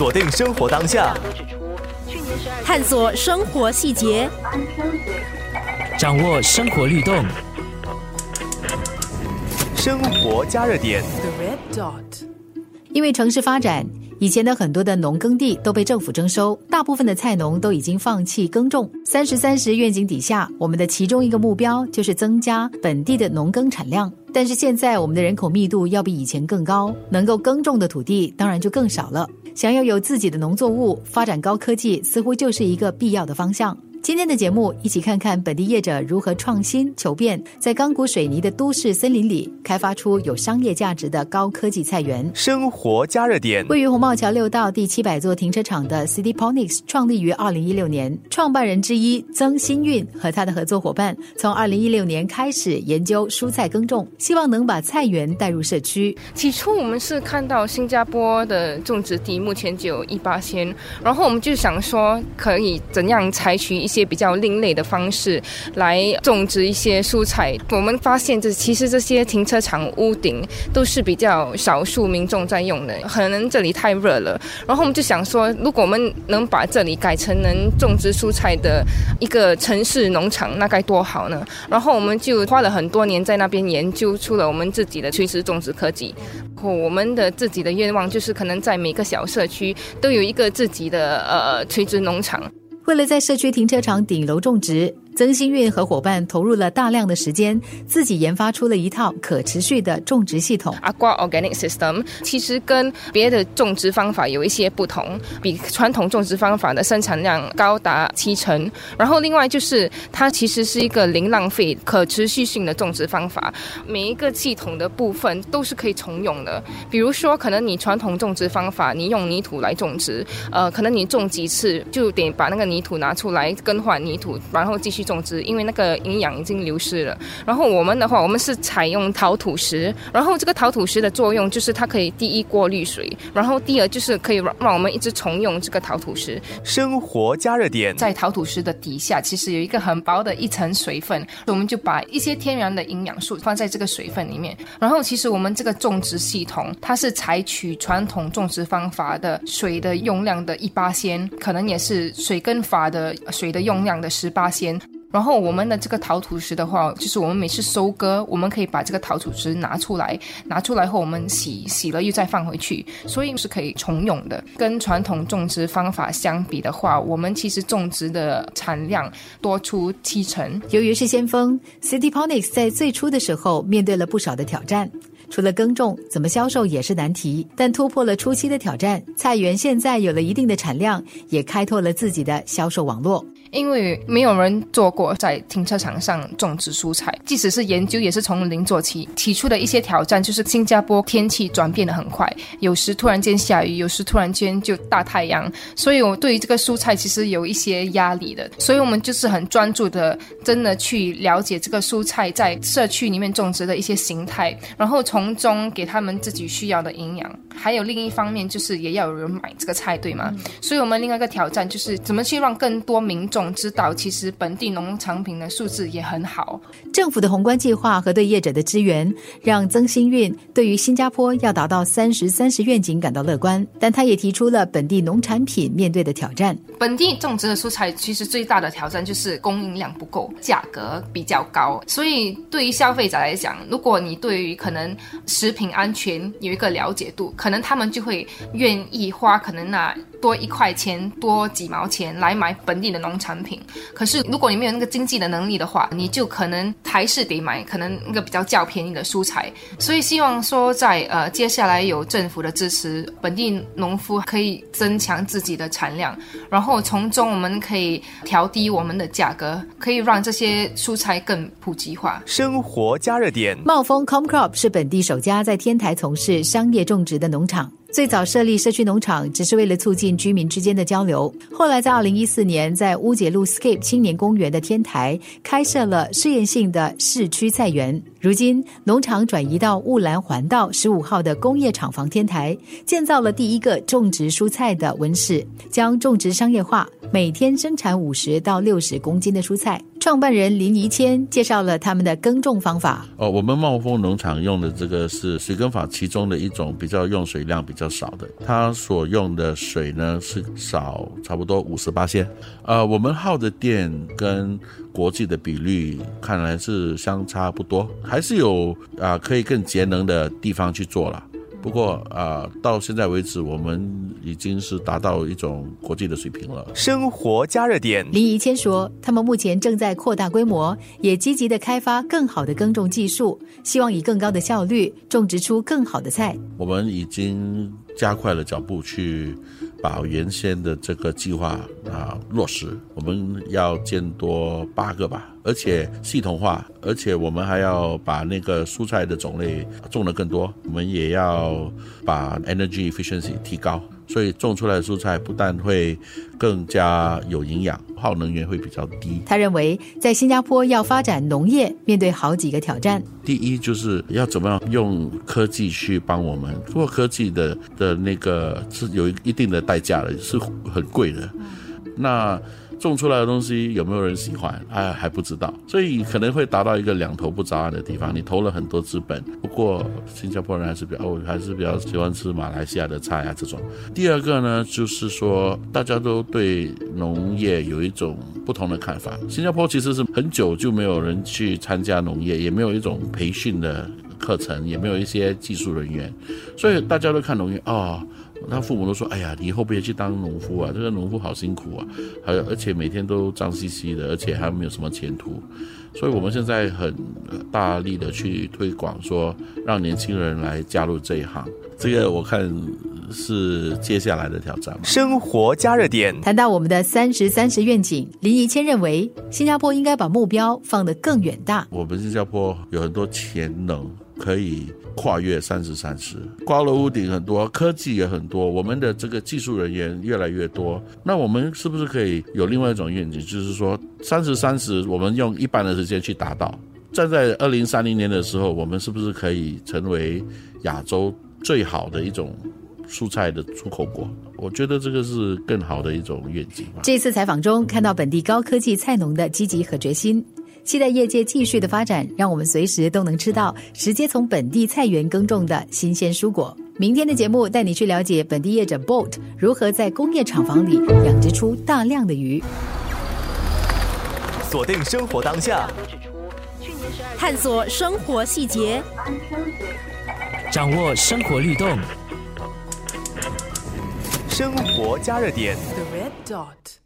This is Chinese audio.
锁定生活当下，探索生活细节，掌握生活律动。生活加热点。因为城市发展，以前的很多的农耕地都被政府征收，大部分的菜农都已经放弃耕种。三十三十愿景底下，我们的其中一个目标就是增加本地的农耕产量。但是现在我们的人口密度要比以前更高，能够耕种的土地当然就更少了。想要有自己的农作物，发展高科技，似乎就是一个必要的方向。今天的节目，一起看看本地业者如何创新求变，在钢骨水泥的都市森林里开发出有商业价值的高科技菜园。生活加热点。位于红帽桥六道第七百座停车场的 City Ponics 创立于二零一六年，创办人之一曾新运和他的合作伙伴从二零一六年开始研究蔬菜耕种，希望能把菜园带入社区。起初我们是看到新加坡的种植地目前只有一八千，然后我们就想说可以怎样采取一。一些比较另类的方式来种植一些蔬菜。我们发现，这其实这些停车场屋顶都是比较少数民众在用的，可能这里太热了。然后我们就想说，如果我们能把这里改成能种植蔬菜的一个城市农场，那该多好呢？然后我们就花了很多年在那边研究出了我们自己的垂直种植科技。我们的自己的愿望就是，可能在每个小社区都有一个自己的呃垂直农场。为了在社区停车场顶楼种植。曾新运和伙伴投入了大量的时间，自己研发出了一套可持续的种植系统。Aqua Organic System 其实跟别的种植方法有一些不同，比传统种植方法的生产量高达七成。然后另外就是它其实是一个零浪费、可持续性的种植方法，每一个系统的部分都是可以重用的。比如说，可能你传统种植方法，你用泥土来种植，呃，可能你种几次就得把那个泥土拿出来更换泥土，然后继续。种植，因为那个营养已经流失了。然后我们的话，我们是采用陶土石。然后这个陶土石的作用就是它可以第一过滤水，然后第二就是可以让让我们一直重用这个陶土石。生活加热点，在陶土石的底下其实有一个很薄的一层水分，我们就把一些天然的营养素放在这个水分里面。然后其实我们这个种植系统，它是采取传统种植方法的水的用量的一八仙，可能也是水跟法的水的用量的十八仙。然后我们的这个陶土石的话，就是我们每次收割，我们可以把这个陶土石拿出来，拿出来后我们洗洗了又再放回去，所以是可以重用的。跟传统种植方法相比的话，我们其实种植的产量多出七成。由于是先锋，City Ponics 在最初的时候面对了不少的挑战，除了耕种，怎么销售也是难题。但突破了初期的挑战，菜园现在有了一定的产量，也开拓了自己的销售网络。因为没有人做过在停车场上种植蔬菜，即使是研究，也是从零做起。提出的一些挑战就是新加坡天气转变的很快，有时突然间下雨，有时突然间就大太阳，所以我对于这个蔬菜其实有一些压力的。所以我们就是很专注的，真的去了解这个蔬菜在社区里面种植的一些形态，然后从中给他们自己需要的营养。还有另一方面就是也要有人买这个菜，对吗？所以我们另外一个挑战就是怎么去让更多民众。知道，其实本地农产品的素质也很好。政府的宏观计划和对业者的支援，让曾新运对于新加坡要达到三十三十愿景感到乐观。但他也提出了本地农产品面对的挑战。本地种植的蔬菜其实最大的挑战就是供应量不够，价格比较高。所以对于消费者来讲，如果你对于可能食品安全有一个了解度，可能他们就会愿意花可能那多一块钱、多几毛钱来买本地的农产品。可是如果你没有那个经济的能力的话，你就可能还是得买可能那个比较较便宜的蔬菜。所以希望说，在呃接下来有政府的支持，本地农夫可以增强自己的产量，然后从中我们可以调低我们的价格，可以让这些蔬菜更普及化。生活加热点，茂丰 Comcrop 是本地首家在天台从事商业种植的农场。最早设立社区农场，只是为了促进居民之间的交流。后来在二零一四年，在乌节路 Scape 青年公园的天台开设了试验性的市区菜园。如今，农场转移到雾兰环道十五号的工业厂房天台，建造了第一个种植蔬菜的温室，将种植商业化，每天生产五十到六十公斤的蔬菜。创办人林怡谦介绍了他们的耕种方法。哦，我们茂丰农场用的这个是水耕法其中的一种，比较用水量比较少的。它所用的水呢是少差不多五十八千。呃，我们耗的电跟国际的比率看来是相差不多，还是有啊可以更节能的地方去做了。不过啊，到现在为止，我们已经是达到一种国际的水平了。生活加热点，林怡谦说，他们目前正在扩大规模，也积极的开发更好的耕种技术，希望以更高的效率种植出更好的菜。我们已经加快了脚步去。把原先的这个计划啊落实，我们要建多八个吧，而且系统化，而且我们还要把那个蔬菜的种类种得更多，我们也要把 energy efficiency 提高。所以种出来的蔬菜不但会更加有营养，耗能源会比较低。他认为，在新加坡要发展农业，面对好几个挑战。第一，就是要怎么样用科技去帮我们。不过科技的的那个是有一定的代价的，是很贵的。那种出来的东西有没有人喜欢？哎，还不知道，所以可能会达到一个两头不着岸的地方。你投了很多资本，不过新加坡人还是比较，哦，还是比较喜欢吃马来西亚的菜啊这种。第二个呢，就是说大家都对农业有一种不同的看法。新加坡其实是很久就没有人去参加农业，也没有一种培训的课程，也没有一些技术人员，所以大家都看农业啊。他父母都说：“哎呀，你以后别去当农夫啊，这个农夫好辛苦啊，还有而且每天都脏兮兮的，而且还没有什么前途。”所以，我们现在很大力的去推广，说让年轻人来加入这一行。这个我看是接下来的挑战。生活加热点谈到我们的三十三十愿景，林怡谦认为新加坡应该把目标放得更远大。我们新加坡有很多潜能。可以跨越三十三十，高楼屋顶很多，科技也很多，我们的这个技术人员越来越多。那我们是不是可以有另外一种愿景，就是说三十三十，我们用一半的时间去达到？站在二零三零年的时候，我们是不是可以成为亚洲最好的一种蔬菜的出口国？我觉得这个是更好的一种愿景。这次采访中看到本地高科技菜农的积极和决心。期待业界继续的发展，让我们随时都能吃到直接从本地菜园耕种的新鲜蔬果。明天的节目带你去了解本地业者 Boat 如何在工业厂房里养殖出大量的鱼。锁定生活当下，探索生活细节，掌握生活律动，生活加热点。The red dot.